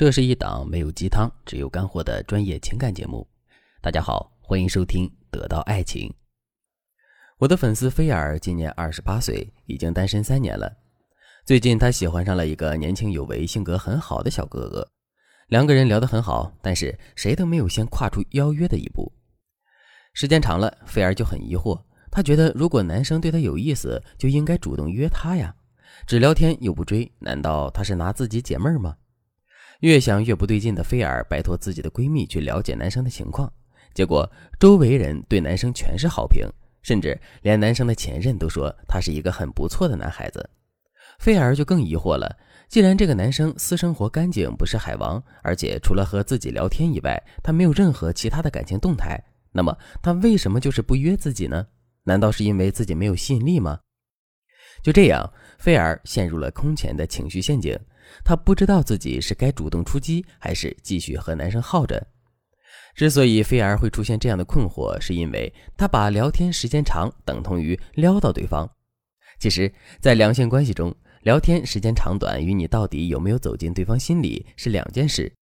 这是一档没有鸡汤，只有干货的专业情感节目。大家好，欢迎收听《得到爱情》。我的粉丝菲尔今年二十八岁，已经单身三年了。最近他喜欢上了一个年轻有为、性格很好的小哥哥，两个人聊得很好，但是谁都没有先跨出邀约的一步。时间长了，菲尔就很疑惑，他觉得如果男生对他有意思，就应该主动约他呀。只聊天又不追，难道他是拿自己解闷吗？越想越不对劲的菲尔拜托自己的闺蜜去了解男生的情况，结果周围人对男生全是好评，甚至连男生的前任都说他是一个很不错的男孩子。菲尔就更疑惑了，既然这个男生私生活干净，不是海王，而且除了和自己聊天以外，他没有任何其他的感情动态，那么他为什么就是不约自己呢？难道是因为自己没有吸引力吗？就这样，菲尔陷入了空前的情绪陷阱。他不知道自己是该主动出击，还是继续和男生耗着。之所以菲儿会出现这样的困惑，是因为他把聊天时间长等同于撩到对方。其实，在两性关系中，聊天时间长短与你到底有没有走进对方心里是两件事。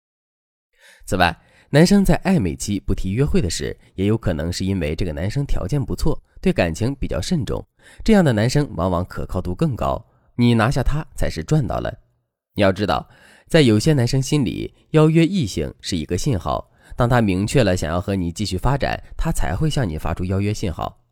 此外，男生在暧昧期不提约会的事，也有可能是因为这个男生条件不错，对感情比较慎重。这样的男生往往可靠度更高，你拿下他才是赚到了。你要知道，在有些男生心里，邀约异性是一个信号，当他明确了想要和你继续发展，他才会向你发出邀约信号。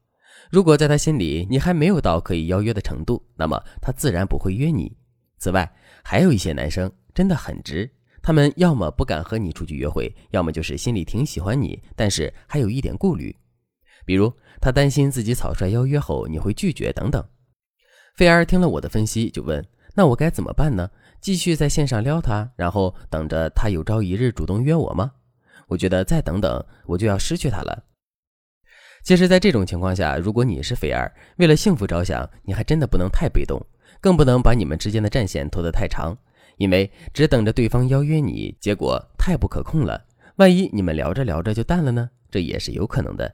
如果在他心里你还没有到可以邀约的程度，那么他自然不会约你。此外，还有一些男生真的很直，他们要么不敢和你出去约会，要么就是心里挺喜欢你，但是还有一点顾虑。比如，他担心自己草率邀约后你会拒绝等等。菲儿听了我的分析，就问：“那我该怎么办呢？继续在线上撩他，然后等着他有朝一日主动约我吗？我觉得再等等，我就要失去他了。”其实，在这种情况下，如果你是菲儿，为了幸福着想，你还真的不能太被动，更不能把你们之间的战线拖得太长，因为只等着对方邀约你，结果太不可控了。万一你们聊着聊着就淡了呢？这也是有可能的。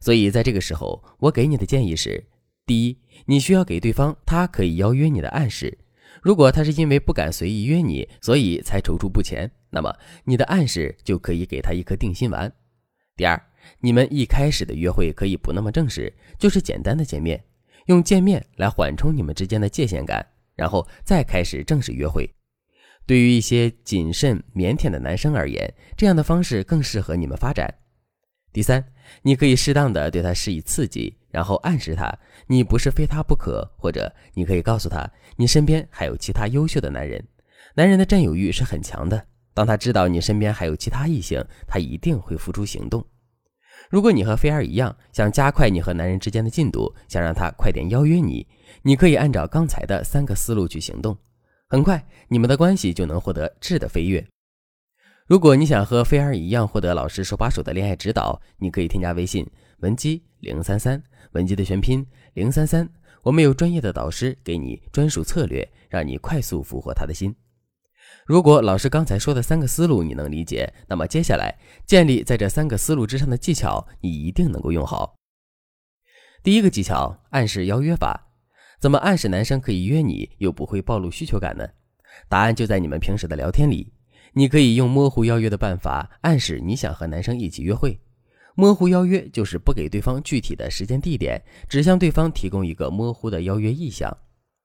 所以，在这个时候，我给你的建议是：第一，你需要给对方他可以邀约你的暗示。如果他是因为不敢随意约你，所以才踌躇不前，那么你的暗示就可以给他一颗定心丸。第二，你们一开始的约会可以不那么正式，就是简单的见面，用见面来缓冲你们之间的界限感，然后再开始正式约会。对于一些谨慎腼腆的男生而言，这样的方式更适合你们发展。第三。你可以适当的对他施以刺激，然后暗示他你不是非他不可，或者你可以告诉他你身边还有其他优秀的男人。男人的占有欲是很强的，当他知道你身边还有其他异性，他一定会付出行动。如果你和菲儿一样，想加快你和男人之间的进度，想让他快点邀约你，你可以按照刚才的三个思路去行动，很快你们的关系就能获得质的飞跃。如果你想和菲儿一样获得老师手把手的恋爱指导，你可以添加微信文姬零三三，文姬的全拼零三三，我们有专业的导师给你专属策略，让你快速俘获他的心。如果老师刚才说的三个思路你能理解，那么接下来建立在这三个思路之上的技巧，你一定能够用好。第一个技巧，暗示邀约法，怎么暗示男生可以约你又不会暴露需求感呢？答案就在你们平时的聊天里。你可以用模糊邀约的办法暗示你想和男生一起约会。模糊邀约就是不给对方具体的时间地点，只向对方提供一个模糊的邀约意向。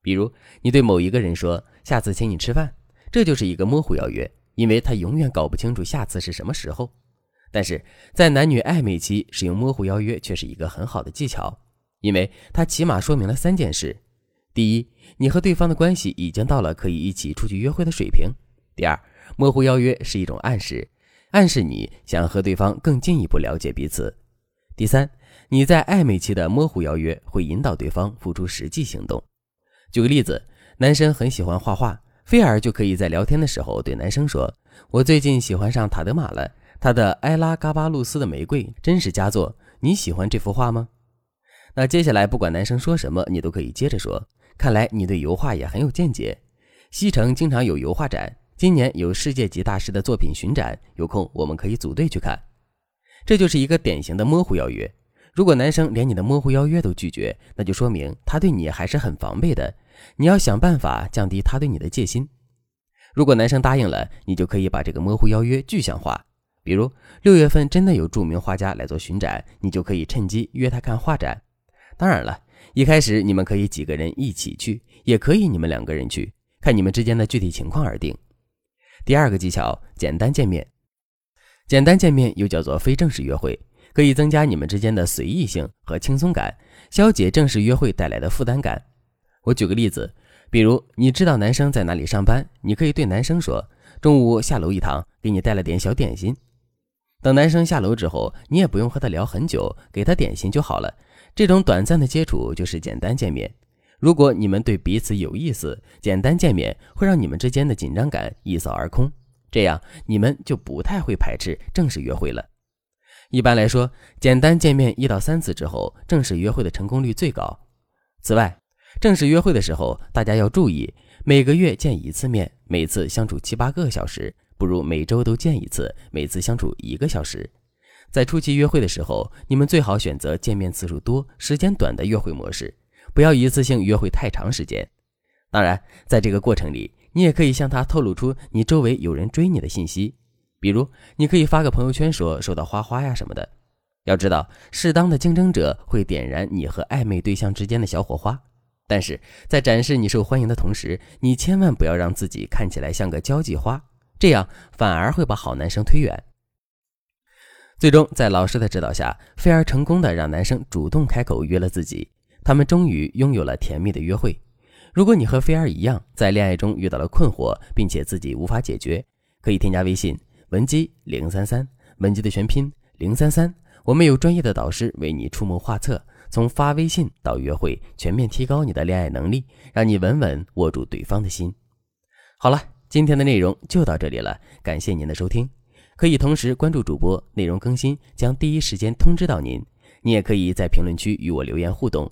比如，你对某一个人说“下次请你吃饭”，这就是一个模糊邀约，因为他永远搞不清楚下次是什么时候。但是在男女暧昧期使用模糊邀约却是一个很好的技巧，因为它起码说明了三件事：第一，你和对方的关系已经到了可以一起出去约会的水平；第二，模糊邀约是一种暗示，暗示你想和对方更进一步了解彼此。第三，你在暧昧期的模糊邀约会引导对方付出实际行动。举个例子，男生很喜欢画画，菲尔就可以在聊天的时候对男生说：“我最近喜欢上塔德玛了，他的埃拉嘎巴露斯的玫瑰真是佳作，你喜欢这幅画吗？”那接下来不管男生说什么，你都可以接着说：“看来你对油画也很有见解，西城经常有油画展。”今年有世界级大师的作品巡展，有空我们可以组队去看。这就是一个典型的模糊邀约。如果男生连你的模糊邀约都拒绝，那就说明他对你还是很防备的。你要想办法降低他对你的戒心。如果男生答应了，你就可以把这个模糊邀约具象化。比如六月份真的有著名画家来做巡展，你就可以趁机约他看画展。当然了，一开始你们可以几个人一起去，也可以你们两个人去，看你们之间的具体情况而定。第二个技巧，简单见面。简单见面又叫做非正式约会，可以增加你们之间的随意性和轻松感，消解正式约会带来的负担感。我举个例子，比如你知道男生在哪里上班，你可以对男生说：“中午下楼一趟，给你带了点小点心。”等男生下楼之后，你也不用和他聊很久，给他点心就好了。这种短暂的接触就是简单见面。如果你们对彼此有意思，简单见面会让你们之间的紧张感一扫而空，这样你们就不太会排斥正式约会了。一般来说，简单见面一到三次之后，正式约会的成功率最高。此外，正式约会的时候，大家要注意，每个月见一次面，每次相处七八个小时。不如每周都见一次，每次相处一个小时。在初期约会的时候，你们最好选择见面次数多、时间短的约会模式，不要一次性约会太长时间。当然，在这个过程里，你也可以向他透露出你周围有人追你的信息，比如你可以发个朋友圈说收到花花呀什么的。要知道，适当的竞争者会点燃你和暧昧对象之间的小火花，但是在展示你受欢迎的同时，你千万不要让自己看起来像个交际花。这样反而会把好男生推远。最终，在老师的指导下，菲儿成功的让男生主动开口约了自己，他们终于拥有了甜蜜的约会。如果你和菲儿一样，在恋爱中遇到了困惑，并且自己无法解决，可以添加微信文姬零三三，文姬的全拼零三三，我们有专业的导师为你出谋划策，从发微信到约会，全面提高你的恋爱能力，让你稳稳握住对方的心。好了。今天的内容就到这里了，感谢您的收听。可以同时关注主播，内容更新将第一时间通知到您。你也可以在评论区与我留言互动，